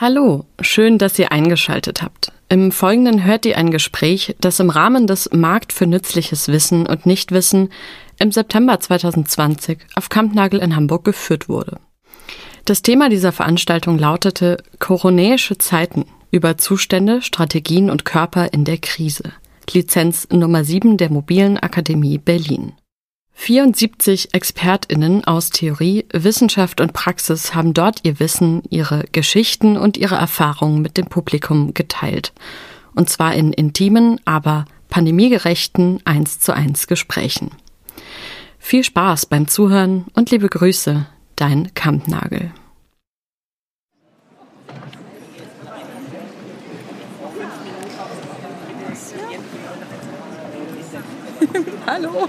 Hallo, schön, dass ihr eingeschaltet habt. Im Folgenden hört ihr ein Gespräch, das im Rahmen des Markt für nützliches Wissen und Nichtwissen im September 2020 auf Kampnagel in Hamburg geführt wurde. Das Thema dieser Veranstaltung lautete Koronäische Zeiten über Zustände, Strategien und Körper in der Krise. Lizenz Nummer 7 der Mobilen Akademie Berlin. 74 ExpertInnen aus Theorie, Wissenschaft und Praxis haben dort ihr Wissen, ihre Geschichten und ihre Erfahrungen mit dem Publikum geteilt. Und zwar in intimen, aber pandemiegerechten 1 zu 1 Gesprächen. Viel Spaß beim Zuhören und liebe Grüße, dein Kampnagel. Hallo.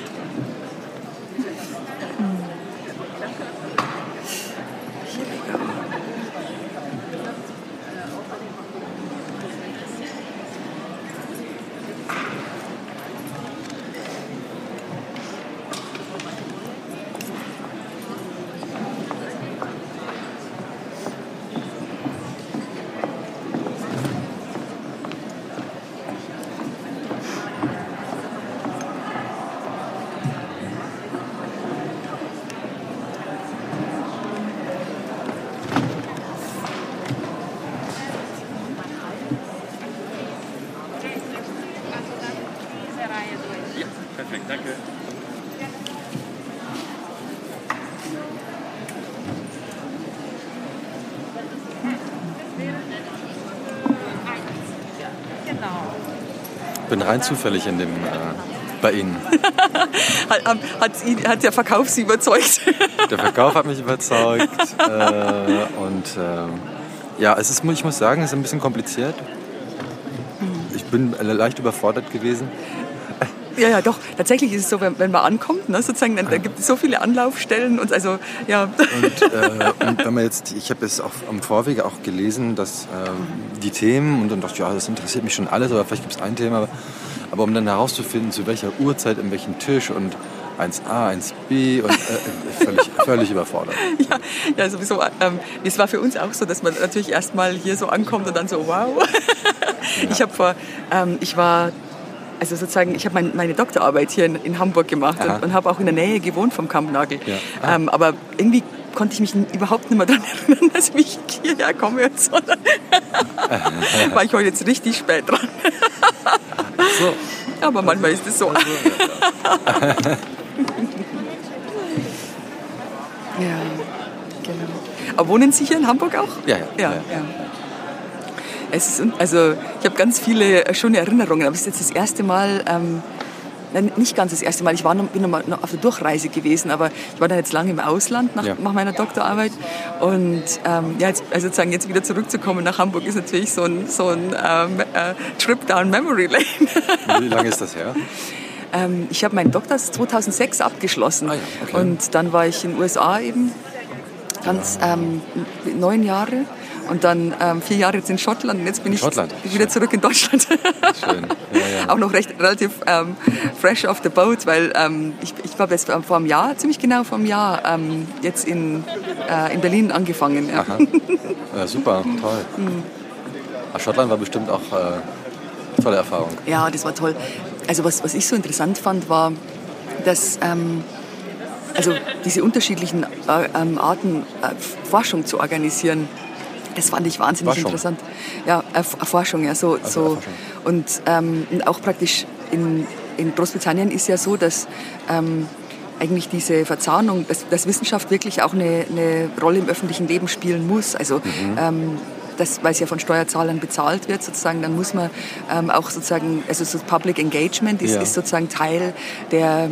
bin rein zufällig in dem, äh, bei Ihnen. hat, hat, hat, der Verkauf Sie überzeugt? der Verkauf hat mich überzeugt. Äh, und äh, ja, es ist, ich muss sagen, es ist ein bisschen kompliziert. Ich bin leicht überfordert gewesen. Ja, ja, doch. Tatsächlich ist es so, wenn, wenn man ankommt, ne, sozusagen, dann, dann gibt es so viele Anlaufstellen und also, ja. Und, äh, und wenn man jetzt, ich habe es auch am Vorwege auch gelesen, dass äh, die Themen und dann dachte ich, ja, das interessiert mich schon alles, aber vielleicht gibt es ein Thema. Aber um dann herauszufinden, zu welcher Uhrzeit, in welchem Tisch und 1a, 1b und äh, völlig, völlig überfordert. Ja, ja sowieso. Ähm, es war für uns auch so, dass man natürlich erstmal hier so ankommt und dann so, wow. Ja. Ich habe vor, ähm, ich war also sozusagen, ich habe mein, meine Doktorarbeit hier in, in Hamburg gemacht Aha. und, und habe auch in der Nähe gewohnt vom Kampnagel. Ja. Ähm, aber irgendwie konnte ich mich überhaupt nicht mehr daran erinnern, dass ich hierher komme und so. war ich heute jetzt richtig spät dran. so. Aber manchmal ist es so. Also, ja, genau. Aber wohnen Sie hier in Hamburg auch? Ja, ja. ja, ja. Es ist, also ich habe ganz viele äh, schöne Erinnerungen, aber es ist jetzt das erste Mal, ähm, nein, nicht ganz das erste Mal, ich war noch, bin noch mal auf der Durchreise gewesen, aber ich war dann jetzt lange im Ausland nach, ja. nach meiner Doktorarbeit und ähm, ja, jetzt, also sozusagen jetzt wieder zurückzukommen nach Hamburg ist natürlich so ein, so ein ähm, äh, Trip down Memory Lane. Wie lange ist das her? Ähm, ich habe meinen Doktor 2006 abgeschlossen ah ja, okay. und dann war ich in den USA eben ganz ähm, neun Jahre und dann ähm, vier Jahre jetzt in Schottland und jetzt bin ich Schottland. wieder zurück in Deutschland. Schön. Ja, ja. Auch noch recht relativ ähm, fresh off the boat, weil ähm, ich, ich habe jetzt vor einem Jahr, ziemlich genau vor einem Jahr, ähm, jetzt in, äh, in Berlin angefangen. Ja. ja super, toll. Mhm. Schottland war bestimmt auch äh, tolle Erfahrung. Ja, das war toll. Also was, was ich so interessant fand, war, dass ähm, also diese unterschiedlichen äh, ähm, Arten äh, Forschung zu organisieren das fand ich wahnsinnig Forschung. interessant. Ja, Erforschung, ja, so. Also so. Und ähm, auch praktisch in, in Großbritannien ist ja so, dass ähm, eigentlich diese Verzahnung, dass, dass Wissenschaft wirklich auch eine, eine, Rolle im öffentlichen Leben spielen muss. Also mhm. ähm, das, weil es ja von Steuerzahlern bezahlt wird, sozusagen, dann muss man ähm, auch sozusagen, also so Public Engagement ist, ja. ist sozusagen Teil der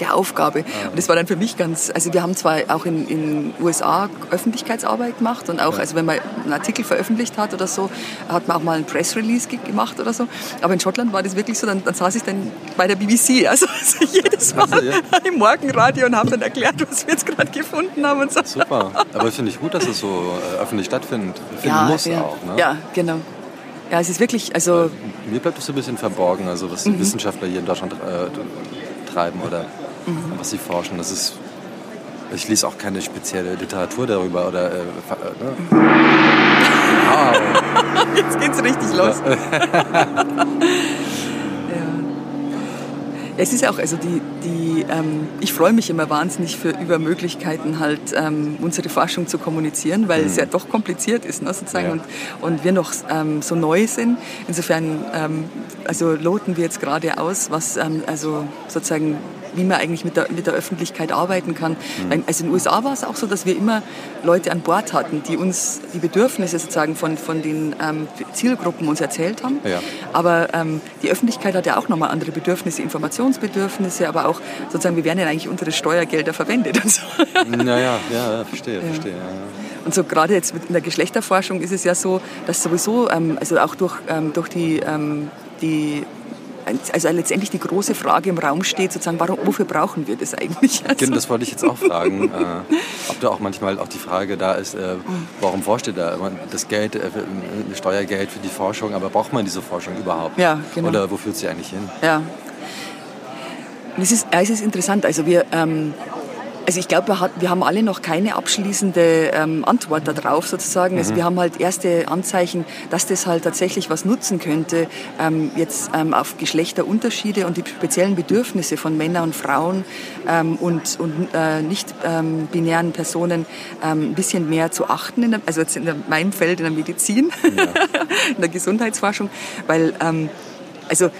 der Aufgabe. Und das war dann für mich ganz, also wir haben zwar auch in den USA Öffentlichkeitsarbeit gemacht und auch, also wenn man einen Artikel veröffentlicht hat oder so, hat man auch mal ein Press Release gemacht oder so. Aber in Schottland war das wirklich so, dann, dann saß ich dann bei der BBC, also, also jedes Mal also, ja. im Morgenradio und habe dann erklärt, was wir jetzt gerade gefunden haben und so. Super, aber finde ich gut, dass es so äh, öffentlich stattfindet. Finden ja, muss ja. auch. Ne? Ja, genau. Ja, es ist wirklich, also... Mir bleibt es so ein bisschen verborgen, also was die mhm. Wissenschaftler hier in Deutschland äh, treiben oder mhm. was sie forschen. Das ist Ich lese auch keine spezielle Literatur darüber oder. Äh, ne? wow. Jetzt geht's richtig los. Es ist auch, also die, die ähm, ich freue mich immer wahnsinnig für, über Möglichkeiten halt ähm, unsere Forschung zu kommunizieren, weil mhm. es ja doch kompliziert ist, ne, sozusagen, ja. und, und wir noch ähm, so neu sind. Insofern, ähm, also loten wir jetzt gerade aus, was ähm, also sozusagen wie man eigentlich mit der, mit der Öffentlichkeit arbeiten kann. Mhm. Also in den USA war es auch so, dass wir immer Leute an Bord hatten, die uns die Bedürfnisse sozusagen von, von den ähm, Zielgruppen uns erzählt haben. Ja. Aber ähm, die Öffentlichkeit hat ja auch nochmal andere Bedürfnisse, Informationsbedürfnisse, aber auch sozusagen, wir werden ja eigentlich unsere Steuergelder verwendet und so. Naja, ja, verstehe, verstehe. Ja. Und so gerade jetzt in der Geschlechterforschung ist es ja so, dass sowieso, ähm, also auch durch, ähm, durch die, ähm, die also letztendlich die große Frage im Raum steht, sozusagen, warum, wofür brauchen wir das eigentlich? Also genau, das wollte ich jetzt auch fragen. äh, ob da auch manchmal auch die Frage da ist, äh, warum forscht ihr da das Geld, äh, Steuergeld für die Forschung, aber braucht man diese Forschung überhaupt? Ja, genau. Oder wo führt sie eigentlich hin? Ja. Es ist, es ist interessant. Also wir, ähm, also ich glaube, wir, wir, haben alle noch keine abschließende ähm, Antwort darauf sozusagen. Also mhm. Also wir haben halt erste Anzeichen, dass das halt tatsächlich was nutzen könnte, ähm, jetzt ähm, auf Geschlechterunterschiede und die speziellen Bedürfnisse von Männern und Frauen ähm, und, und äh, nicht ähm, binären Personen ähm, ein bisschen mehr zu achten, der, also jetzt in der, meinem Feld in der Medizin, ja. in der Gesundheitsforschung, weil also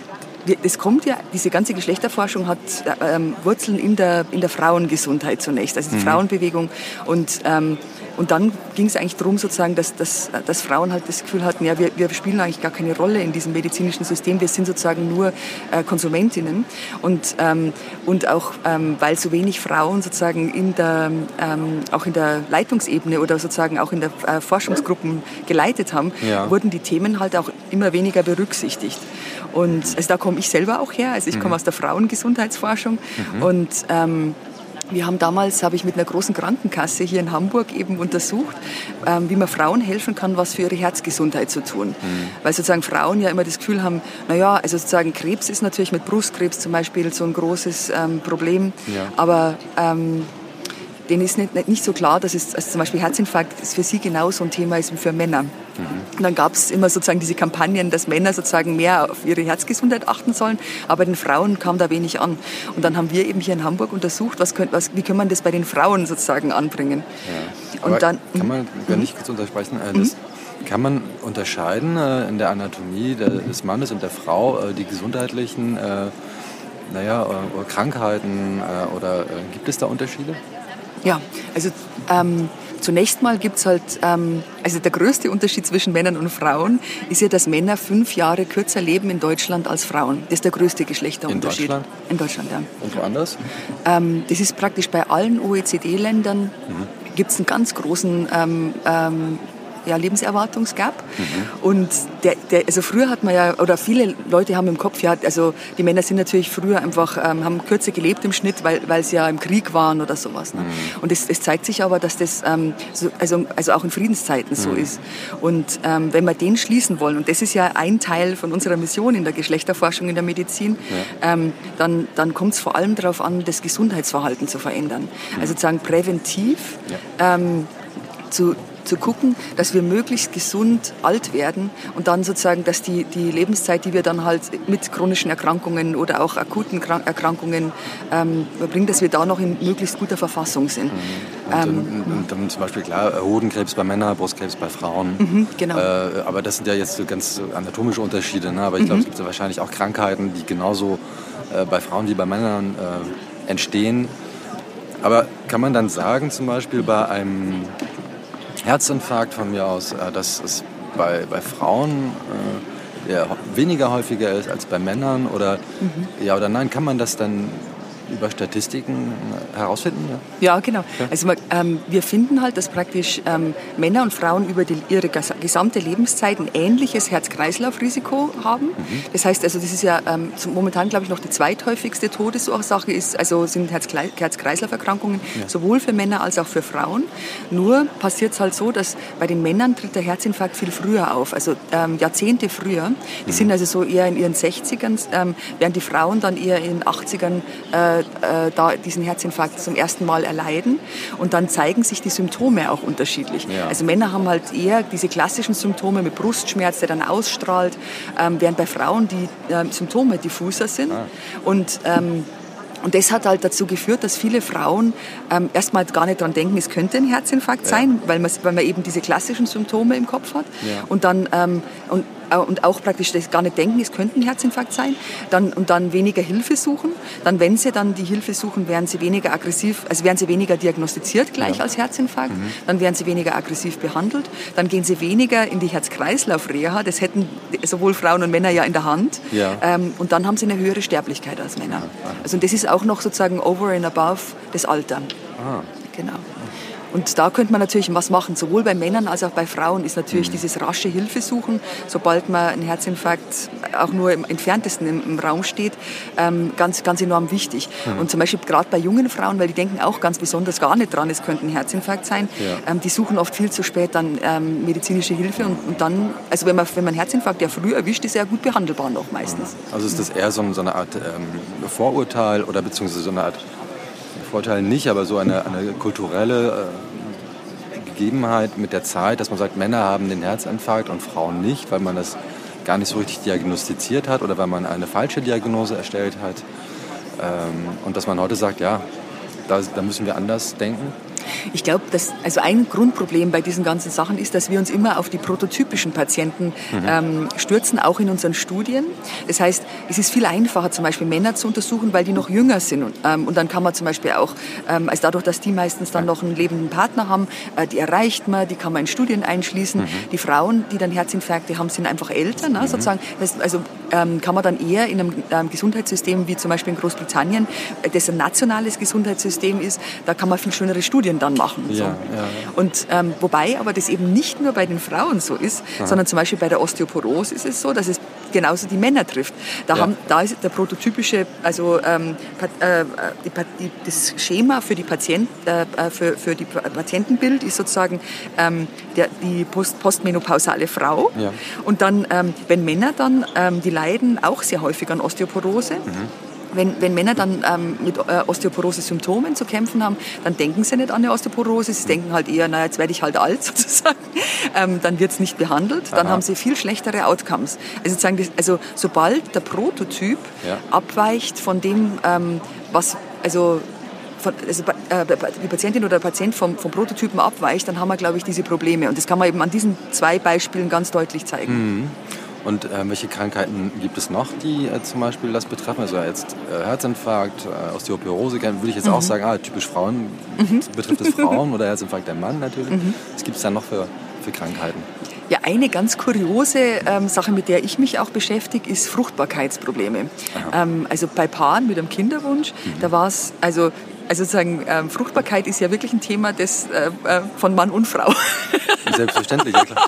das kommt ja, diese ganze Geschlechterforschung hat ähm, Wurzeln in der, in der Frauengesundheit zunächst, also die mhm. Frauenbewegung. Und, ähm, und dann ging es eigentlich darum, sozusagen, dass, dass, dass Frauen halt das Gefühl hatten, ja, wir, wir spielen eigentlich gar keine Rolle in diesem medizinischen System, wir sind sozusagen nur äh, Konsumentinnen. Und, ähm, und auch, ähm, weil so wenig Frauen sozusagen in der, ähm, auch in der Leitungsebene oder sozusagen auch in der äh, Forschungsgruppen geleitet haben, ja. wurden die Themen halt auch immer weniger berücksichtigt. Und also da komme ich selber auch her. Also ich komme mhm. aus der Frauengesundheitsforschung mhm. und ähm, wir haben damals, habe ich mit einer großen Krankenkasse hier in Hamburg eben untersucht, ähm, wie man Frauen helfen kann, was für ihre Herzgesundheit zu tun. Mhm. Weil sozusagen Frauen ja immer das Gefühl haben, naja, also sozusagen Krebs ist natürlich mit Brustkrebs zum Beispiel so ein großes ähm, Problem, ja. aber ähm, denen ist nicht, nicht so klar, dass es also zum Beispiel Herzinfarkt für sie genauso ein Thema ist wie für Männer. Mhm. Und dann gab es immer sozusagen diese Kampagnen, dass Männer sozusagen mehr auf ihre Herzgesundheit achten sollen, aber den Frauen kam da wenig an. Und dann haben wir eben hier in Hamburg untersucht, was könnt, was, wie kann man das bei den Frauen sozusagen anbringen. Ja. Und dann, kann man, wenn ich kurz untersprechen, äh, das, mhm. kann man unterscheiden äh, in der Anatomie des Mannes und der Frau äh, die gesundheitlichen äh, naja, äh, Krankheiten äh, oder gibt es da Unterschiede? Ja, also ähm, zunächst mal gibt es halt, ähm, also der größte Unterschied zwischen Männern und Frauen ist ja, dass Männer fünf Jahre kürzer leben in Deutschland als Frauen. Das ist der größte Geschlechterunterschied. In Deutschland? In Deutschland, ja. Und woanders? Ähm, das ist praktisch bei allen OECD-Ländern mhm. gibt es einen ganz großen ähm, ähm ja, Lebenserwartungsgap. Mhm. Und der, der, also früher hat man ja, oder viele Leute haben im Kopf, ja, also die Männer sind natürlich früher einfach, ähm, haben kürzer gelebt im Schnitt, weil, weil sie ja im Krieg waren oder sowas. Ne? Mhm. Und es, es zeigt sich aber, dass das ähm, so, also, also auch in Friedenszeiten so mhm. ist. Und ähm, wenn wir den schließen wollen, und das ist ja ein Teil von unserer Mission in der Geschlechterforschung in der Medizin, ja. ähm, dann, dann kommt es vor allem darauf an, das Gesundheitsverhalten zu verändern. Mhm. Also sozusagen präventiv ja. ähm, zu, zu gucken, dass wir möglichst gesund alt werden und dann sozusagen, dass die, die Lebenszeit, die wir dann halt mit chronischen Erkrankungen oder auch akuten Erkrankungen ähm, verbringen, dass wir da noch in möglichst guter Verfassung sind. Mhm. Und, ähm, und, dann zum Beispiel klar, Hodenkrebs bei Männern, Brustkrebs bei Frauen. Mhm, genau. Äh, aber das sind ja jetzt so ganz anatomische Unterschiede. Ne? Aber ich glaube, mhm. es gibt ja wahrscheinlich auch Krankheiten, die genauso äh, bei Frauen wie bei Männern äh, entstehen. Aber kann man dann sagen, zum Beispiel bei einem Herzinfarkt von mir aus, äh, dass es bei, bei Frauen äh, weniger häufiger ist als bei Männern oder mhm. ja oder nein, kann man das dann über Statistiken herausfinden? Ja, ja genau. Ja. Also ähm, wir finden halt, dass praktisch ähm, Männer und Frauen über die, ihre gesamte Lebenszeit ein ähnliches Herz-Kreislauf-Risiko haben. Mhm. Das heißt, also das ist ja ähm, momentan, glaube ich, noch die zweithäufigste Todesursache ist, also sind Herz-Kreislauf-Erkrankungen ja. sowohl für Männer als auch für Frauen. Nur passiert es halt so, dass bei den Männern tritt der Herzinfarkt viel früher auf, also ähm, Jahrzehnte früher. Die mhm. sind also so eher in ihren 60ern, ähm, während die Frauen dann eher in den 80ern äh, äh, da diesen Herzinfarkt zum ersten Mal erleiden. Und dann zeigen sich die Symptome auch unterschiedlich. Ja. Also Männer haben halt eher diese klassischen Symptome mit Brustschmerz, der dann ausstrahlt, ähm, während bei Frauen die äh, Symptome diffuser sind. Ah. Und ähm, und das hat halt dazu geführt, dass viele Frauen ähm, erstmal gar nicht daran denken, es könnte ein Herzinfarkt ja. sein, weil man, weil man eben diese klassischen Symptome im Kopf hat. Ja. Und dann ähm, und und auch praktisch das gar nicht denken, es könnte ein Herzinfarkt sein, dann, und dann weniger Hilfe suchen. Dann, wenn sie dann die Hilfe suchen, werden sie weniger aggressiv, also werden sie weniger diagnostiziert gleich ja. als Herzinfarkt, mhm. dann werden sie weniger aggressiv behandelt, dann gehen sie weniger in die Herz-Kreislauf-Reha, das hätten sowohl Frauen und Männer ja in der Hand, ja. Ähm, und dann haben sie eine höhere Sterblichkeit als Männer. Also das ist auch noch sozusagen over and above das Alter. Ah. Genau. Und da könnte man natürlich was machen, sowohl bei Männern als auch bei Frauen ist natürlich mhm. dieses rasche Hilfe suchen, sobald man ein Herzinfarkt auch nur im entferntesten im, im Raum steht, ähm, ganz, ganz enorm wichtig. Mhm. Und zum Beispiel gerade bei jungen Frauen, weil die denken auch ganz besonders gar nicht dran, es könnte ein Herzinfarkt sein, ja. ähm, die suchen oft viel zu spät dann ähm, medizinische Hilfe und, und, dann, also wenn man, wenn man einen Herzinfarkt ja früh erwischt, ist er gut behandelbar noch meistens. Also ist das eher so, so eine Art ähm, Vorurteil oder beziehungsweise so eine Art Vorteil nicht, aber so eine, eine kulturelle äh, Gegebenheit mit der Zeit, dass man sagt, Männer haben den Herzinfarkt und Frauen nicht, weil man das gar nicht so richtig diagnostiziert hat oder weil man eine falsche Diagnose erstellt hat. Ähm, und dass man heute sagt, ja, da, da müssen wir anders denken. Ich glaube, dass also ein Grundproblem bei diesen ganzen Sachen ist, dass wir uns immer auf die prototypischen Patienten mhm. ähm, stürzen, auch in unseren Studien. Das heißt, es ist viel einfacher, zum Beispiel Männer zu untersuchen, weil die noch jünger sind. Und, ähm, und dann kann man zum Beispiel auch, ähm, also dadurch, dass die meistens dann noch einen lebenden Partner haben, äh, die erreicht man, die kann man in Studien einschließen. Mhm. Die Frauen, die dann Herzinfarkte haben, sind einfach älter, ne, mhm. sozusagen. Also ähm, kann man dann eher in einem ähm, Gesundheitssystem wie zum Beispiel in Großbritannien, äh, das ein nationales Gesundheitssystem ist, da kann man viel schönere Studien dann machen. So. Ja, ja. Und ähm, wobei aber das eben nicht nur bei den Frauen so ist, Aha. sondern zum Beispiel bei der Osteoporose ist es so, dass es genauso die Männer trifft. Da, ja. haben, da ist der prototypische, also ähm, äh, die, die, das Schema für die, Patient, äh, äh, für, für die Patientenbild ist sozusagen ähm, der, die post, postmenopausale Frau. Ja. Und dann, ähm, wenn Männer dann, ähm, die leiden auch sehr häufig an Osteoporose. Mhm wenn, wenn Männer dann ähm, mit äh, Osteoporose-Symptomen zu kämpfen haben, dann denken sie nicht an eine Osteoporose. Sie denken halt eher, naja, jetzt werde ich halt alt sozusagen. Ähm, dann wird es nicht behandelt. Dann Aha. haben sie viel schlechtere Outcomes. Also, also sobald der Prototyp ja. abweicht von dem, ähm, was, also von, also, äh, die Patientin oder der Patient vom, vom Prototypen abweicht, dann haben wir, glaube ich, diese Probleme. Und das kann man eben an diesen zwei Beispielen ganz deutlich zeigen. Mhm. Und äh, welche Krankheiten gibt es noch, die äh, zum Beispiel das betreffen? Also jetzt äh, Herzinfarkt, äh, Osteoporose, würde ich jetzt mhm. auch sagen, ah, typisch Frauen, mhm. betrifft es Frauen oder Herzinfarkt der Mann natürlich. Mhm. Was gibt es da noch für, für Krankheiten? Ja, eine ganz kuriose ähm, Sache, mit der ich mich auch beschäftige, ist Fruchtbarkeitsprobleme. Ähm, also bei Paaren mit einem Kinderwunsch, mhm. da war es, also also sozusagen ähm, Fruchtbarkeit ist ja wirklich ein Thema des, äh, äh von Mann und Frau. Selbstverständlich, ja klar.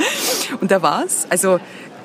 und da war es, also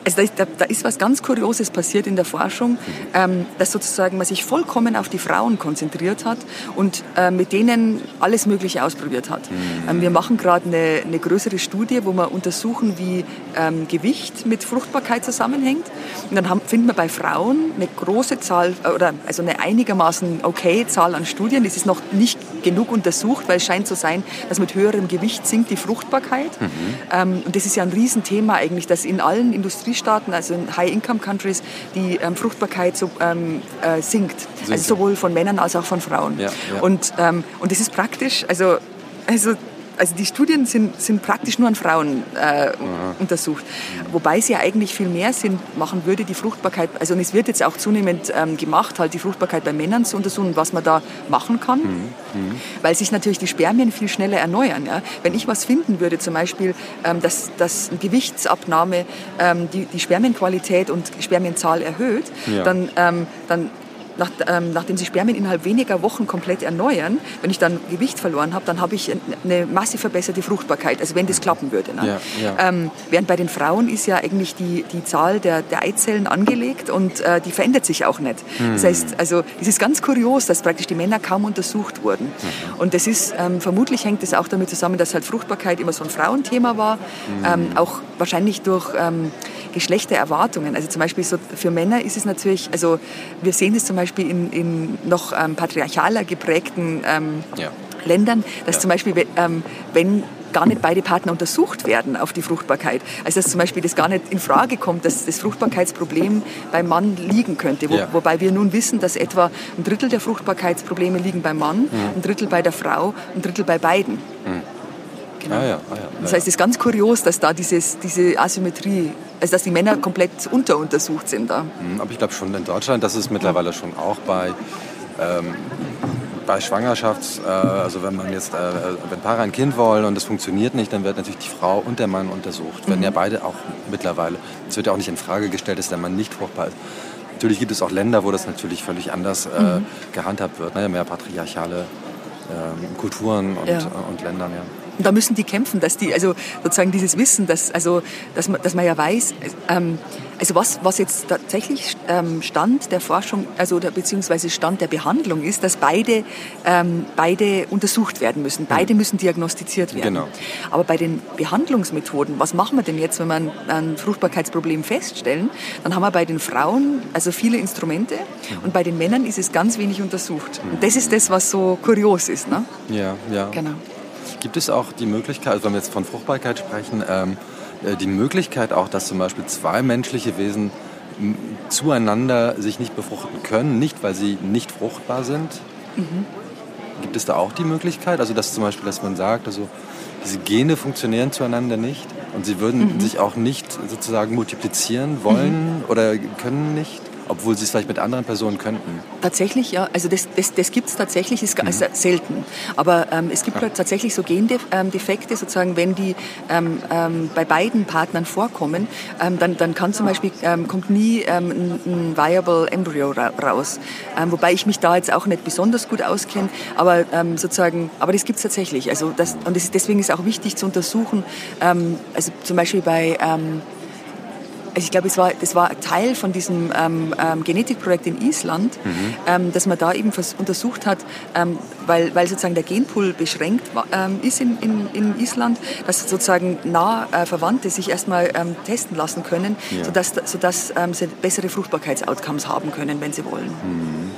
also da, da, ist was ganz Kurioses passiert in der Forschung, ähm, dass sozusagen man sich vollkommen auf die Frauen konzentriert hat und äh, mit denen alles Mögliche ausprobiert hat. Mhm. Ähm, wir machen gerade eine, eine, größere Studie, wo wir untersuchen, wie ähm, Gewicht mit Fruchtbarkeit zusammenhängt. Und dann haben, finden wir bei Frauen eine große Zahl oder also eine einigermaßen okay Zahl an Studien. Das ist noch nicht genug untersucht, weil es scheint zu sein, dass mit höherem Gewicht sinkt die Fruchtbarkeit. Mhm. Ähm, und das ist ja ein Riesenthema eigentlich, dass in allen Industriestaaten, also in High-Income-Countries, die ähm, Fruchtbarkeit so, ähm, äh, sinkt. Also sowohl von Männern als auch von Frauen. Ja, ja. Und, ähm, und das ist praktisch, also, also also die Studien sind, sind praktisch nur an Frauen äh, untersucht. Wobei es ja eigentlich viel mehr Sinn machen würde, die Fruchtbarkeit, also und es wird jetzt auch zunehmend ähm, gemacht, halt die Fruchtbarkeit bei Männern zu untersuchen, was man da machen kann. Mhm. Mhm. Weil sich natürlich die Spermien viel schneller erneuern. Ja? Wenn ich was finden würde, zum Beispiel, ähm, dass, dass eine Gewichtsabnahme ähm, die, die Spermienqualität und Spermienzahl erhöht, ja. dann, ähm, dann nach, ähm, nachdem sich Spermien innerhalb weniger Wochen komplett erneuern, wenn ich dann Gewicht verloren habe, dann habe ich eine massiv verbesserte Fruchtbarkeit, also wenn das klappen würde. Ne? Ja, ja. Ähm, während bei den Frauen ist ja eigentlich die, die Zahl der, der Eizellen angelegt und äh, die verändert sich auch nicht. Mhm. Das heißt, also es ist ganz kurios, dass praktisch die Männer kaum untersucht wurden. Mhm. Und das ist, ähm, vermutlich hängt das auch damit zusammen, dass halt Fruchtbarkeit immer so ein Frauenthema war. Mhm. Ähm, auch wahrscheinlich durch ähm, Geschlechtererwartungen. Also zum Beispiel so für Männer ist es natürlich, also wir sehen es zum Beispiel in, in noch ähm, patriarchaler geprägten ähm, ja. Ländern, dass ja. zum Beispiel, ähm, wenn gar nicht beide Partner untersucht werden auf die Fruchtbarkeit. Also dass zum Beispiel das gar nicht in Frage kommt, dass das Fruchtbarkeitsproblem beim Mann liegen könnte. Wo, ja. Wobei wir nun wissen, dass etwa ein Drittel der Fruchtbarkeitsprobleme liegen beim Mann, mhm. ein Drittel bei der Frau, ein Drittel bei beiden. Mhm. Genau. Ah, ja, ah, ja, das heißt, es ist ganz kurios, dass da dieses, diese Asymmetrie, also dass die Männer komplett unteruntersucht sind da. Mhm, aber ich glaube schon in Deutschland, das ist mittlerweile schon auch bei ähm, bei Schwangerschafts, äh, also wenn man jetzt, äh, wenn Paare ein Kind wollen und es funktioniert nicht, dann wird natürlich die Frau und der Mann untersucht. Mhm. Werden ja beide auch mittlerweile. Es wird ja auch nicht in Frage gestellt, dass der Mann nicht fruchtbar ist. Natürlich gibt es auch Länder, wo das natürlich völlig anders äh, mhm. gehandhabt wird. Ne? Mehr patriarchale ähm, Kulturen und, ja. und Ländern, ja. Und da müssen die kämpfen, dass die, also sozusagen dieses Wissen, dass, also, dass, man, dass man ja weiß, ähm, also was, was jetzt tatsächlich ähm, Stand der Forschung, also der, beziehungsweise Stand der Behandlung ist, dass beide, ähm, beide untersucht werden müssen. Beide mhm. müssen diagnostiziert werden. Genau. Aber bei den Behandlungsmethoden, was machen wir denn jetzt, wenn wir ein, ein Fruchtbarkeitsproblem feststellen? Dann haben wir bei den Frauen also viele Instrumente mhm. und bei den Männern ist es ganz wenig untersucht. Und das ist das, was so kurios ist. Ne? Ja, ja. Genau. Gibt es auch die Möglichkeit, also wenn wir jetzt von Fruchtbarkeit sprechen, ähm, äh, die Möglichkeit auch, dass zum Beispiel zwei menschliche Wesen zueinander sich nicht befruchten können, nicht weil sie nicht fruchtbar sind? Mhm. Gibt es da auch die Möglichkeit, also dass zum Beispiel, dass man sagt, also diese Gene funktionieren zueinander nicht und sie würden mhm. sich auch nicht sozusagen multiplizieren wollen mhm. oder können nicht? Obwohl sie es vielleicht mit anderen Personen könnten? Tatsächlich, ja. Also das, das, das gibt es tatsächlich, ist mhm. also selten. Aber ähm, es gibt ja. halt tatsächlich so Gendefekte, sozusagen, wenn die ähm, ähm, bei beiden Partnern vorkommen, ähm, dann, dann kann zum Beispiel, ähm, kommt nie ähm, ein, ein, viable Embryo ra raus. wobei ich mich da jetzt auch nicht besonders gut auskenne, aber sozusagen, aber das gibt es tatsächlich. Also das, und das ist, deswegen ist auch wichtig zu untersuchen, also zum Beispiel bei ich glaube, es war, das war Teil von diesem ähm, ähm, Genetikprojekt in Island, mhm. ähm, dass man da eben untersucht hat, ähm, weil, weil sozusagen der Genpool beschränkt ähm, ist in, in, in, Island, dass sozusagen nah äh, Verwandte sich erstmal ähm, testen lassen können, ja. sodass, sodass sie bessere Fruchtbarkeitsoutcomes haben können, wenn sie wollen. Mhm.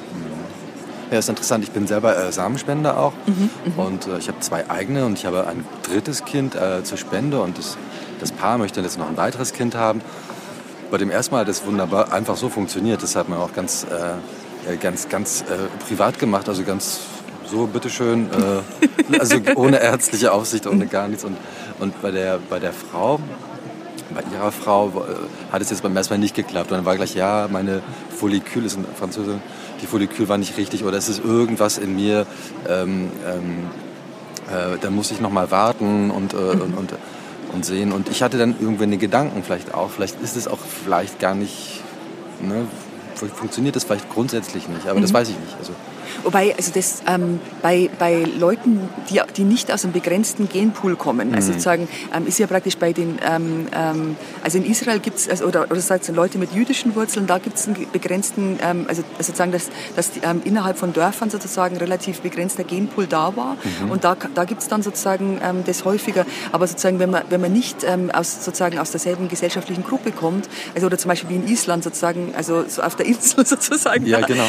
Ja, ist interessant. Ich bin selber äh, Samenspender auch mhm, mhm, und äh, ich habe zwei eigene und ich habe ein drittes Kind äh, zur Spende und das, das Paar möchte jetzt noch ein weiteres Kind haben. Bei dem ersten Mal hat es wunderbar einfach so funktioniert. Das hat man auch ganz, äh, äh, ganz, ganz äh, privat gemacht, also ganz so, bitteschön, äh, also ohne ärztliche Aufsicht, ohne gar nichts. Und, und bei, der, bei der Frau, bei ihrer Frau äh, hat es jetzt beim ersten Mal nicht geklappt. Und dann war gleich, ja, meine Follikül ist in Französisch, die Follikül war nicht richtig oder es ist irgendwas in mir, ähm, ähm, äh, da muss ich noch mal warten und, äh, und, und und sehen. Und ich hatte dann irgendwann den Gedanken vielleicht auch, vielleicht ist es auch vielleicht gar nicht, ne, funktioniert das vielleicht grundsätzlich nicht, aber mhm. das weiß ich nicht. Also Wobei, also das ähm, bei, bei Leuten, die, die nicht aus einem begrenzten Genpool kommen, also mhm. also sozusagen ähm, ist ja praktisch bei den, ähm, ähm also in Israel gibt es, also, oder, oder sozusagen Leute mit jüdischen Wurzeln, da gibt es einen begrenzten, ähm, also, also sozusagen, dass, dass die, ähm, innerhalb von Dörfern sozusagen relativ begrenzter Genpool da war mhm. und da, da gibt es dann sozusagen das häufiger, aber sozusagen, wenn man, wenn man nicht aus, sozusagen aus derselben gesellschaftlichen Gruppe kommt, also oder zum Beispiel wie in Island sozusagen, also so auf der Insel sozusagen ja, genau.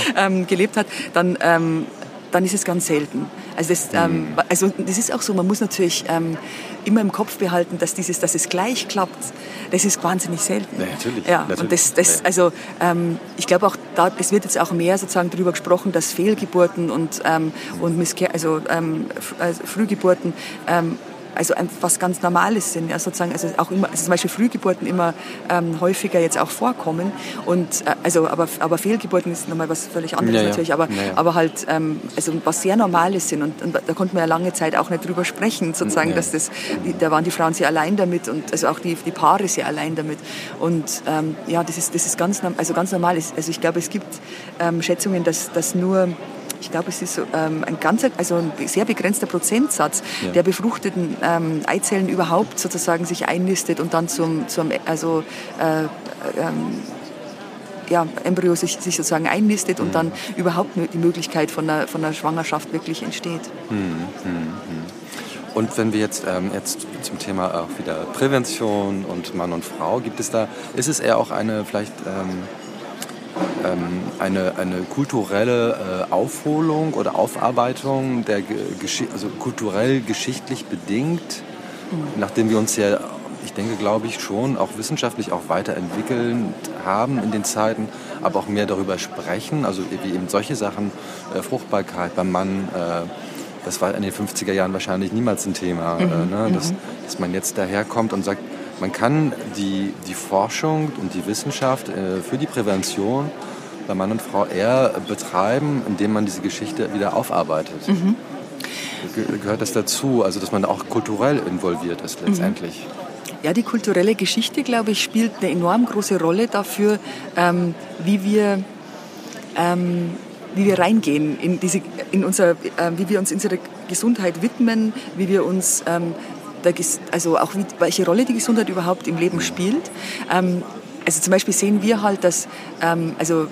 gelebt hat, dann ähm, dann ist es ganz selten. Also das, ähm, mhm. also das ist auch so, man muss natürlich ähm, immer im Kopf behalten, dass dieses, dass es gleich klappt, das ist wahnsinnig selten. Ja, natürlich. Ja, natürlich. und das, das, also ähm, ich glaube auch, da, es wird jetzt auch mehr sozusagen darüber gesprochen, dass Fehlgeburten und, ähm, und Misskehr, also, ähm, also Frühgeburten ähm, also was ganz Normales sind. Ja, sozusagen, also auch immer, also zum Beispiel Frühgeburten immer ähm, häufiger jetzt auch vorkommen. Und äh, also, aber, aber Fehlgeburten ist nochmal was völlig anderes ja, natürlich, aber, ja, aber halt ähm, also was sehr Normales sind. Und, und, da konnte man ja lange Zeit auch nicht drüber sprechen, sozusagen, dass das, da waren die Frauen sehr allein damit und also auch die, die Paare sehr allein damit. Und ähm, ja, das ist, das ist ganz, also ganz normal. Also ich glaube, es gibt ähm, Schätzungen, dass, dass nur ich glaube, es ist ähm, ein ganz, also ein sehr begrenzter Prozentsatz ja. der befruchteten ähm, Eizellen überhaupt sozusagen sich einnistet und dann zum, zum also äh, ähm, ja, Embryo sich, sich sozusagen einnistet mhm. und dann überhaupt die Möglichkeit von einer, von einer Schwangerschaft wirklich entsteht. Mhm. Mhm. Und wenn wir jetzt, ähm, jetzt zum Thema auch wieder Prävention und Mann und Frau, gibt es da, ist es eher auch eine vielleicht ähm, ähm, eine, eine kulturelle äh, Aufholung oder Aufarbeitung, der Gesch also kulturell geschichtlich bedingt, mhm. nachdem wir uns ja, ich denke, glaube ich, schon auch wissenschaftlich auch weiterentwickeln haben in den Zeiten, aber auch mehr darüber sprechen, also wie eben solche Sachen, äh, Fruchtbarkeit beim Mann, äh, das war in den 50er Jahren wahrscheinlich niemals ein Thema, mhm. äh, ne? dass, mhm. dass man jetzt daherkommt und sagt, man kann die, die Forschung und die Wissenschaft äh, für die Prävention bei Mann und Frau eher betreiben, indem man diese Geschichte wieder aufarbeitet. Mhm. Gehört das dazu, also dass man auch kulturell involviert ist letztendlich? Mhm. Ja, die kulturelle Geschichte, glaube ich, spielt eine enorm große Rolle dafür, ähm, wie wir ähm, wie wir reingehen in diese, in unser, äh, wie wir uns unserer Gesundheit widmen, wie wir uns ähm, also auch wie, welche Rolle die Gesundheit überhaupt im Leben spielt. Ähm, also zum Beispiel sehen wir halt, dass ähm, also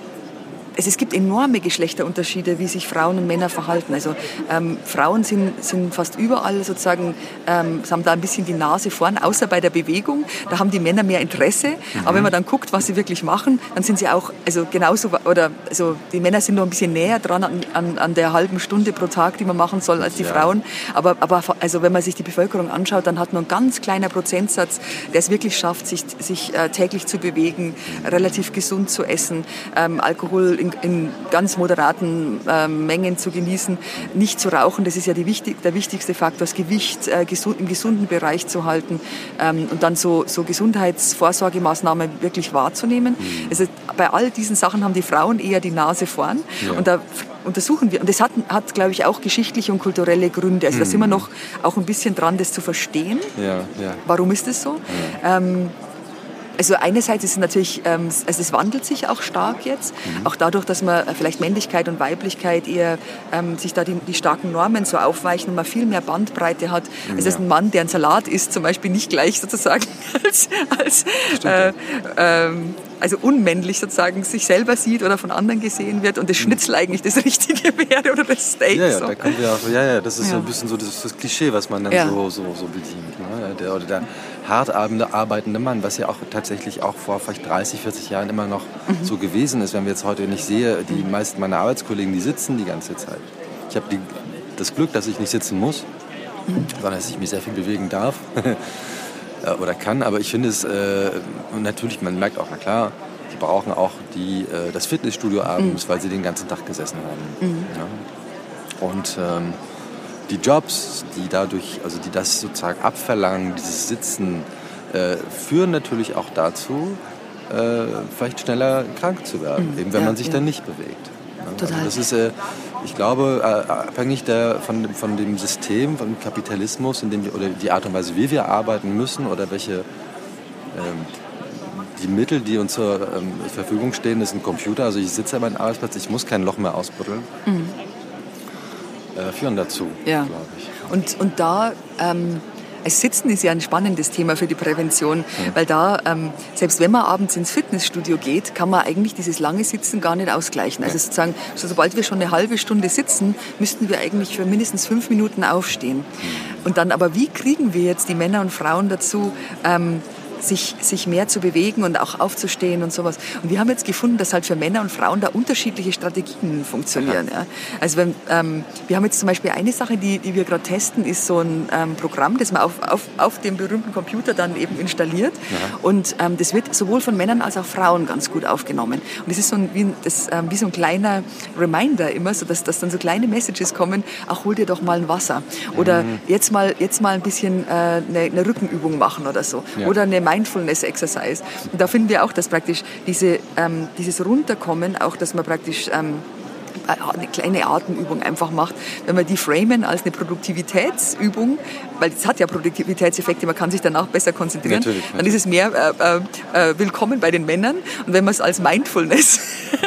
es, es gibt enorme Geschlechterunterschiede, wie sich Frauen und Männer verhalten. Also ähm, Frauen sind, sind fast überall sozusagen, ähm, haben da ein bisschen die Nase vorn, außer bei der Bewegung. Da haben die Männer mehr Interesse. Mhm. Aber wenn man dann guckt, was sie wirklich machen, dann sind sie auch, also genauso, oder also die Männer sind noch ein bisschen näher dran an, an, an der halben Stunde pro Tag, die man machen soll, als die ja. Frauen. Aber, aber also wenn man sich die Bevölkerung anschaut, dann hat nur ein ganz kleiner Prozentsatz, der es wirklich schafft, sich, sich äh, täglich zu bewegen, relativ gesund zu essen, ähm, Alkohol in in, in ganz moderaten äh, Mengen zu genießen, nicht zu rauchen, das ist ja wichtig, der wichtigste Faktor, das Gewicht äh, gesund, im gesunden Bereich zu halten ähm, und dann so, so Gesundheitsvorsorgemaßnahmen wirklich wahrzunehmen. Mhm. Also bei all diesen Sachen haben die Frauen eher die Nase vorn ja. und da untersuchen wir. Und das hat, hat glaube ich, auch geschichtliche und kulturelle Gründe. Also mhm. da sind wir noch auch ein bisschen dran, das zu verstehen. Ja, ja. Warum ist das so? Ähm, also einerseits ist es natürlich, ähm, also es wandelt sich auch stark jetzt, mhm. auch dadurch, dass man vielleicht Männlichkeit und Weiblichkeit eher ähm, sich da die, die, starken Normen so aufweichen und man viel mehr Bandbreite hat. Mhm, also ja. ist ein Mann, der ein Salat isst, zum Beispiel nicht gleich sozusagen als, als äh, ähm, also unmännlich sozusagen sich selber sieht oder von anderen gesehen wird und das mhm. Schnitzel eigentlich das Richtige wäre oder das Steak. Ja, ja, so. da kommt ja, auch, ja, ja das ist ja. so ein bisschen so das, das Klischee, was man dann ja. so, so, so bedient. Ne? Der, oder der hart arbeitende Mann, was ja auch tatsächlich auch vor vielleicht 30, 40 Jahren immer noch mhm. so gewesen ist, wenn wir jetzt heute nicht sehe, die mhm. meisten meiner Arbeitskollegen, die sitzen die ganze Zeit. Ich habe das Glück, dass ich nicht sitzen muss, mhm. sondern dass ich mich sehr viel bewegen darf. Äh, oder kann. Aber ich finde es äh, natürlich, man merkt auch, na klar, die brauchen auch die, äh, das Fitnessstudio abends, mhm. weil sie den ganzen Tag gesessen haben. Mhm. Ja? Und ähm, die Jobs, die dadurch, also die das sozusagen abverlangen, dieses Sitzen, äh, führen natürlich auch dazu, äh, vielleicht schneller krank zu werden, mhm. eben wenn ja, man sich ja. dann nicht bewegt. Total. Also das ist, äh, ich glaube, äh, abhängig der, von, von dem System, vom Kapitalismus, in dem wir, oder die Art und Weise, wie wir arbeiten müssen oder welche ähm, die Mittel, die uns zur ähm, Verfügung stehen, ist ein Computer. Also ich sitze an meinem Arbeitsplatz, ich muss kein Loch mehr ausbuddeln. Mhm. Äh, führen dazu, ja. glaube ich. Und, und da ähm, das Sitzen ist ja ein spannendes Thema für die Prävention, mhm. weil da, ähm, selbst wenn man abends ins Fitnessstudio geht, kann man eigentlich dieses lange Sitzen gar nicht ausgleichen. Also sozusagen, so sobald wir schon eine halbe Stunde sitzen, müssten wir eigentlich für mindestens fünf Minuten aufstehen. Mhm. Und dann aber, wie kriegen wir jetzt die Männer und Frauen dazu, ähm, sich, sich mehr zu bewegen und auch aufzustehen und sowas. Und wir haben jetzt gefunden, dass halt für Männer und Frauen da unterschiedliche Strategien funktionieren. Ja. Also wenn, ähm, wir haben jetzt zum Beispiel eine Sache, die, die wir gerade testen, ist so ein ähm, Programm, das man auf, auf, auf dem berühmten Computer dann eben installiert. Ja. Und ähm, das wird sowohl von Männern als auch Frauen ganz gut aufgenommen. Und das ist so ein, wie, das, ähm, wie so ein kleiner Reminder immer, so dass, dass dann so kleine Messages kommen, ach hol dir doch mal ein Wasser. Oder mhm. jetzt, mal, jetzt mal ein bisschen äh, eine, eine Rückenübung machen oder so. Ja. Oder eine Mindfulness Exercise. Und da finden wir auch, dass praktisch diese, ähm, dieses Runterkommen, auch dass man praktisch ähm, eine kleine Atemübung einfach macht, wenn wir die framen als eine Produktivitätsübung, weil es hat ja Produktivitätseffekte, man kann sich danach besser konzentrieren, natürlich, natürlich. dann ist es mehr äh, äh, äh, willkommen bei den Männern. Und wenn man es als Mindfulness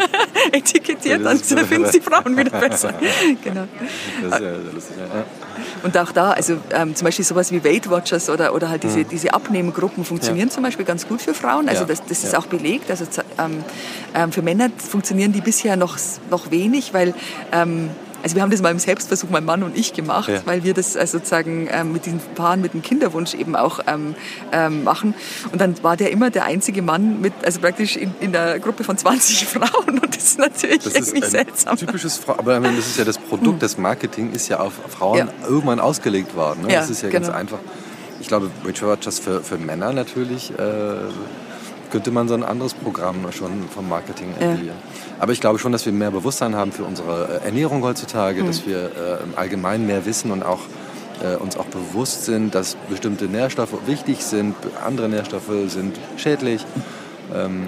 etikettiert, dann finden es die Frauen wieder besser. genau. Das ist ja lustig, ja. Und auch da, also ähm, zum Beispiel sowas wie Weight Watchers oder, oder halt diese, mhm. diese Abnehmgruppen funktionieren ja. zum Beispiel ganz gut für Frauen. Also das, das ist auch belegt. Also ähm, ähm, für Männer funktionieren die bisher noch, noch wenig, weil ähm, also wir haben das mal im Selbstversuch, mein Mann und ich gemacht, ja. weil wir das also sozusagen ähm, mit diesen Paaren mit dem Kinderwunsch eben auch ähm, ähm, machen. Und dann war der immer der einzige Mann mit, also praktisch in, in der Gruppe von 20 Frauen und das ist natürlich das irgendwie ist seltsam. Typisches Frau, aber das ist ja das Produkt, hm. das Marketing ist ja auf Frauen ja. irgendwann ausgelegt worden. Ne? Ja, das ist ja genau. ganz einfach. Ich glaube, Rachel Rogers für, für Männer natürlich äh, könnte man so ein anderes Programm schon vom Marketing entwickeln. Ja. Aber ich glaube schon, dass wir mehr Bewusstsein haben für unsere äh, Ernährung heutzutage, mhm. dass wir äh, im Allgemeinen mehr wissen und auch äh, uns auch bewusst sind, dass bestimmte Nährstoffe wichtig sind, andere Nährstoffe sind schädlich. Ähm,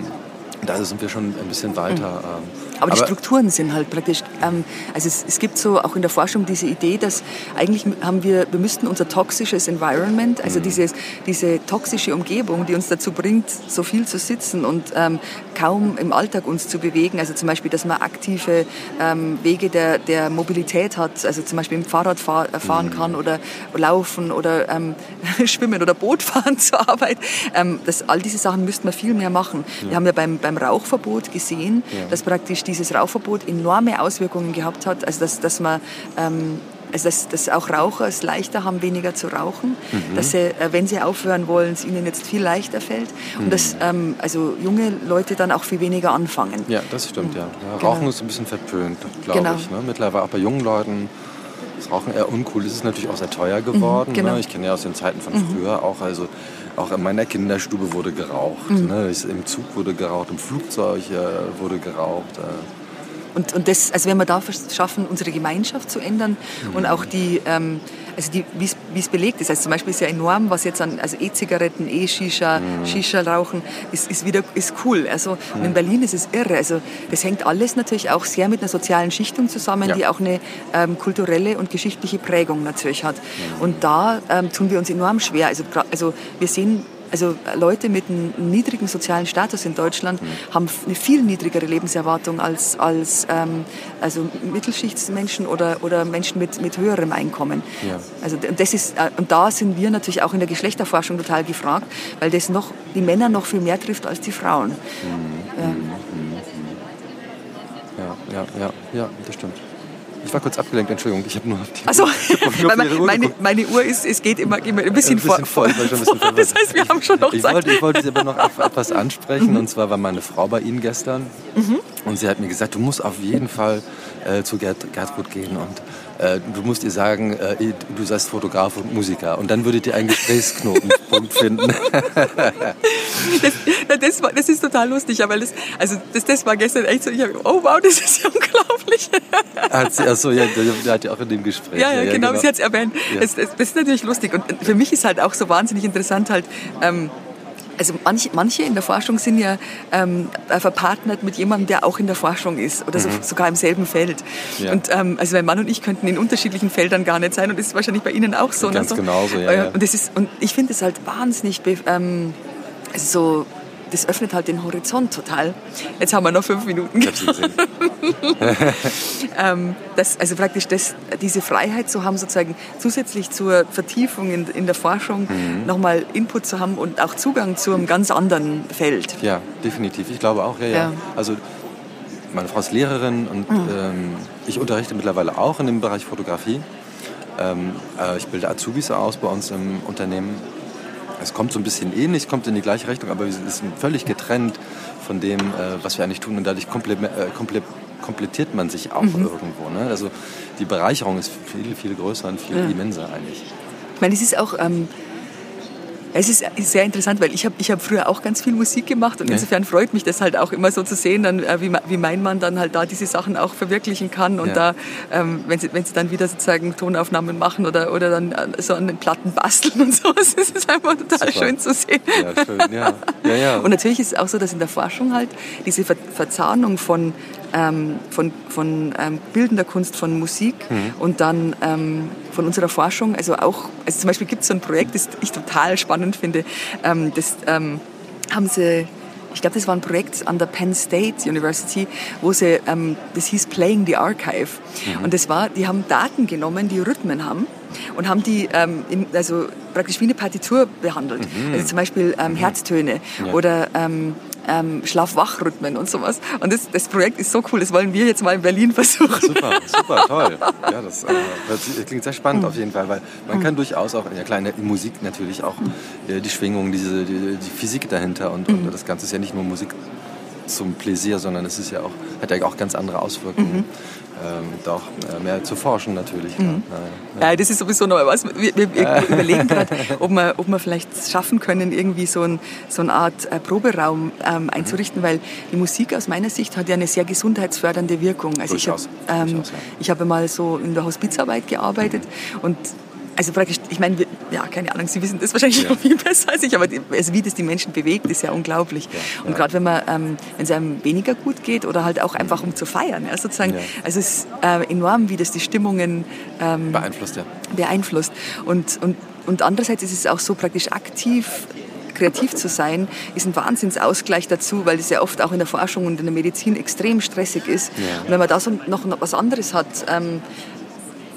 da sind wir schon ein bisschen weiter. Mhm. Aber, die Strukturen sind halt praktisch, ähm, also es, es, gibt so auch in der Forschung diese Idee, dass eigentlich haben wir, wir müssten unser toxisches Environment, also mhm. dieses, diese toxische Umgebung, die uns dazu bringt, so viel zu sitzen und ähm, kaum im Alltag uns zu bewegen, also zum Beispiel, dass man aktive ähm, Wege der, der Mobilität hat, also zum Beispiel im Fahrrad fahr, äh, fahren mhm. kann oder laufen oder ähm, schwimmen oder Boot fahren zur Arbeit. Ähm, das, all diese Sachen müssten wir viel mehr machen. Ja. Wir haben ja beim, beim Rauchverbot gesehen, ja. dass praktisch die dieses Rauchverbot enorme Auswirkungen gehabt hat. Also dass, dass man ähm, also dass, dass auch Raucher es leichter haben, weniger zu rauchen, mhm. dass sie, äh, wenn sie aufhören wollen, es ihnen jetzt viel leichter fällt mhm. und dass ähm, also junge Leute dann auch viel weniger anfangen. Ja, das stimmt, ja. ja genau. Rauchen ist ein bisschen verpönt, glaube genau. ich. Ne? Mittlerweile auch bei jungen Leuten ist Rauchen eher uncool. Es ist natürlich auch sehr teuer mhm, geworden. Mhm, genau. ne? Ich kenne ja aus den Zeiten von mhm. früher auch, also auch in meiner Kinderstube wurde geraucht. Mhm. Ne? Im Zug wurde geraucht, im Flugzeug äh, wurde geraucht. Äh. Und, und das, also wenn wir da schaffen, unsere Gemeinschaft zu ändern mhm. und auch die, ähm, also die, wie es belegt ist. Also zum Beispiel ist ja enorm, was jetzt an, also E-Zigaretten, E-Shisha, mhm. Shisha-Rauchen, ist, ist wieder, ist cool. Also mhm. in Berlin ist es irre. Also das hängt alles natürlich auch sehr mit einer sozialen Schichtung zusammen, ja. die auch eine ähm, kulturelle und geschichtliche Prägung natürlich hat. Mhm. Und da ähm, tun wir uns enorm schwer. Also, also wir sehen also Leute mit einem niedrigen sozialen Status in Deutschland mhm. haben eine viel niedrigere Lebenserwartung als, als ähm, also Mittelschichtsmenschen oder, oder Menschen mit, mit höherem Einkommen. Ja. Also das ist, äh, und da sind wir natürlich auch in der Geschlechterforschung total gefragt, weil das noch die Männer noch viel mehr trifft als die Frauen. Mhm. Ja. Ja, ja, ja, ja, das stimmt. Ich war kurz abgelenkt, Entschuldigung. Ich habe nur auf die also, Uhr, meine, meine, Uhr ist, es geht immer, immer ein bisschen, ein bisschen vor. Voll, bisschen. Das heißt, wir haben schon noch ich Zeit. Wollte, ich wollte Sie aber noch auf etwas ansprechen. Mhm. Und zwar war meine Frau bei Ihnen gestern. Mhm. Und sie hat mir gesagt, du musst auf jeden Fall äh, zu Gerd, Gertrud gehen und äh, du musst ihr sagen, äh, du seist Fotograf und Musiker. Und dann würdet ihr einen Gesprächsknotenpunkt finden. das, das, war, das, ist total lustig, weil das, also das, das war gestern echt so, ich habe, oh wow, das ist ja unglaublich. Hat sie, achso, ja, der hat ja auch in dem Gespräch. Ja, ja, ja genau, genau, sie hat es erwähnt. Ja. Das, das, ist natürlich lustig und für mich ist halt auch so wahnsinnig interessant halt, ähm, also manche, manche in der Forschung sind ja ähm, verpartnert mit jemandem, der auch in der Forschung ist oder mhm. so, sogar im selben Feld. Ja. Und ähm, also mein Mann und ich könnten in unterschiedlichen Feldern gar nicht sein und das ist wahrscheinlich bei Ihnen auch so. Ganz so. genauso, ja, ja. Und, das ist, und ich finde es halt wahnsinnig ähm, also so das öffnet halt den Horizont total. Jetzt haben wir noch fünf Minuten. ähm, das, also praktisch das, diese Freiheit zu haben, sozusagen zusätzlich zur Vertiefung in, in der Forschung mhm. nochmal Input zu haben und auch Zugang zu einem ganz anderen Feld. Ja, definitiv. Ich glaube auch, ja, ja. ja. Also meine Frau ist Lehrerin und mhm. ähm, ich unterrichte mittlerweile auch in dem Bereich Fotografie. Ähm, äh, ich bilde Azubis aus bei uns im Unternehmen es kommt so ein bisschen ähnlich, kommt in die gleiche Richtung, aber wir sind völlig getrennt von dem, äh, was wir eigentlich tun. Und dadurch äh, komplettiert man sich auch mhm. irgendwo. Ne? Also die Bereicherung ist viel, viel größer und viel ja. immenser eigentlich. Ich meine, es ist auch... Ähm es ist sehr interessant, weil ich habe ich hab früher auch ganz viel Musik gemacht und insofern freut mich das halt auch immer so zu sehen, dann, äh, wie, wie mein Mann dann halt da diese Sachen auch verwirklichen kann und ja. da, ähm, wenn, sie, wenn sie dann wieder sozusagen Tonaufnahmen machen oder, oder dann äh, so an den Platten basteln und so, es ist einfach total Super. schön zu sehen. Ja, schön, ja. Ja, ja. Und natürlich ist es auch so, dass in der Forschung halt diese Ver Verzahnung von ähm, von, von ähm, bildender Kunst, von Musik mhm. und dann ähm, von unserer Forschung. Also auch, also zum Beispiel gibt es so ein Projekt, das ich total spannend finde. Ähm, das ähm, haben sie ich glaube, das war ein Projekt an der Penn State University, wo sie, ähm, das hieß Playing the Archive. Mhm. Und das war, die haben Daten genommen, die Rhythmen haben und haben die ähm, in, also praktisch wie eine Partitur behandelt. Mhm. Also zum Beispiel ähm, mhm. Herztöne ja. oder ähm, ähm, Schlaf-Wach-Rhythmen und sowas. Und das, das Projekt ist so cool, das wollen wir jetzt mal in Berlin versuchen. Super, super, toll. Ja, das, äh, das klingt sehr spannend auf jeden Fall, weil man kann durchaus auch, in der Musik natürlich auch äh, die Schwingung, diese, die, die Physik dahinter und, und das Ganze ist ja nicht nur Musik zum Pläsier, sondern es ist ja auch, hat ja auch ganz andere Auswirkungen. Mhm. Ähm, doch äh, mehr zu forschen natürlich. Mhm. Ja, ja. das ist sowieso noch was. Wir, wir, überlegen gerade, ob wir, ob wir vielleicht schaffen können, irgendwie so, ein, so eine Art äh, Proberaum ähm, einzurichten, mhm. weil die Musik aus meiner Sicht hat ja eine sehr gesundheitsfördernde Wirkung. Also Durchaus. ich habe ähm, ja. ich hab mal so in der Hospizarbeit gearbeitet und also praktisch, ich meine, ja, keine Ahnung, Sie wissen das wahrscheinlich ja. noch viel besser als ich, aber die, also wie das die Menschen bewegt, ist ja unglaublich. Ja, und gerade wenn man, ähm, wenn es einem weniger gut geht oder halt auch einfach um zu feiern, ja, sozusagen, also es ist äh, enorm, wie das die Stimmungen ähm, beeinflusst, ja. beeinflusst. Und, und, und andererseits ist es auch so praktisch aktiv kreativ zu sein, ist ein Wahnsinnsausgleich dazu, weil es ja oft auch in der Forschung und in der Medizin extrem stressig ist. Ja. Und wenn man da so noch was anderes hat, ähm,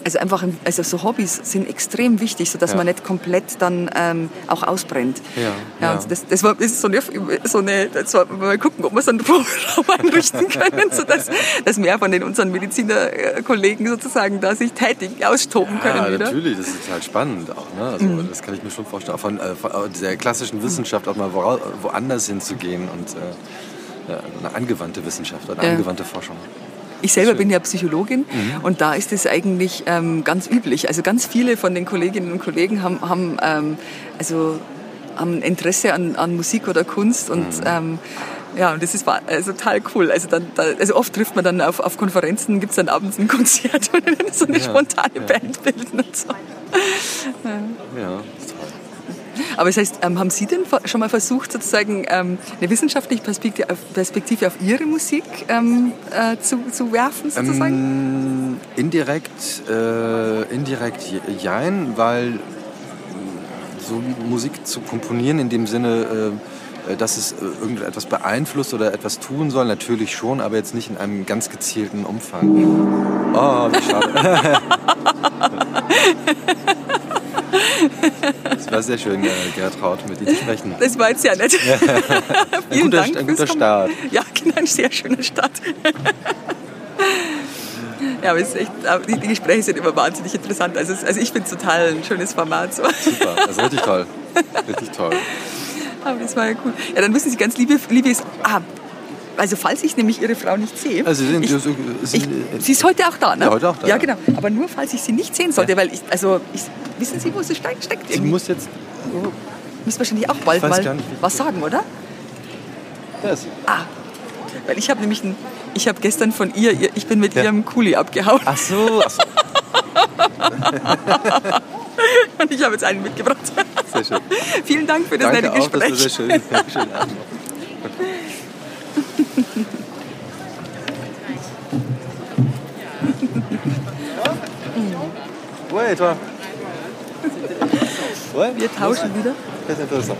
also einfach, also so Hobbys sind extrem wichtig, sodass ja. man nicht komplett dann ähm, auch ausbrennt. Ja, ja, ja. das, das, war, ist so eine, so eine das war, mal gucken, ob wir so einen Programm einrichten können, sodass dass mehr von den unseren Medizinerkollegen sozusagen da sich tätig austoben können. Ja, wieder. natürlich, das ist halt spannend auch. Ne? Also, mhm. Das kann ich mir schon vorstellen, auch von, äh, von dieser klassischen Wissenschaft auch mal woanders hinzugehen und äh, eine angewandte Wissenschaft, eine angewandte Forschung. Ich selber bin ja Psychologin mhm. und da ist es eigentlich ähm, ganz üblich. Also ganz viele von den Kolleginnen und Kollegen haben, haben ähm, also haben Interesse an, an Musik oder Kunst und mhm. ähm, ja, und das ist also total cool. Also, dann, da, also oft trifft man dann auf, auf Konferenzen, gibt es dann abends ein Konzert und dann so eine ja, spontane ja. Band bilden und so. Ja, ja aber das heißt, ähm, haben Sie denn schon mal versucht, sozusagen ähm, eine wissenschaftliche Perspektive auf, Perspektive auf Ihre Musik ähm, äh, zu, zu werfen, sozusagen? Indirekt, äh, indirekt jein, weil so Musik zu komponieren in dem Sinne, äh, äh, dass es äh, irgendetwas beeinflusst oder etwas tun soll, natürlich schon, aber jetzt nicht in einem ganz gezielten Umfang. Oh, wie schade. Es war sehr schön, äh, Gertraud, mit dir zu sprechen. Das war jetzt ja nett. Vielen ein guter, Dank. Ein guter Start. Ja, genau, ein sehr schöner Start. Ja, aber echt, die, Gespräche sind immer wahnsinnig interessant. Also, also ich finde es total ein schönes Format. So. Super, das ist richtig toll. Richtig toll. Aber das war ja cool. Ja, dann müssen Sie ganz liebe, liebe ah, also falls ich nämlich Ihre Frau nicht sehe. Also sind, ich, Sie, ich, sie ist heute auch da, ne? Ja, heute auch da. Ja, genau. Aber nur falls ich sie nicht sehen sollte, ja. weil ich, also ich, wissen Sie, wo sie steckt? steckt sie muss jetzt. Oh, müssen wahrscheinlich auch bald mal was sagen, oder? Das. Ah, weil ich habe nämlich, ein, ich habe gestern von ihr, ich bin mit ja. ihrem Kuli abgehauen. Ach so. Ach so. Und ich habe jetzt einen mitgebracht. Sehr schön. Vielen Dank für das Danke nette Gespräch. Auch, das war sehr schön. schön Ouais, et toi Ouais. Wir tauschen wieder. Très intéressant.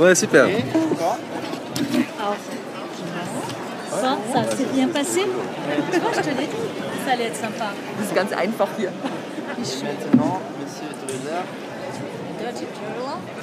ouais, super. Ça, ça s'est bien passé Tu vois, je te l'ai dit, ça allait être sympa. Das ist ganz einfach hier. Maintenant, Monsieur Tröder. Dirty Turtle.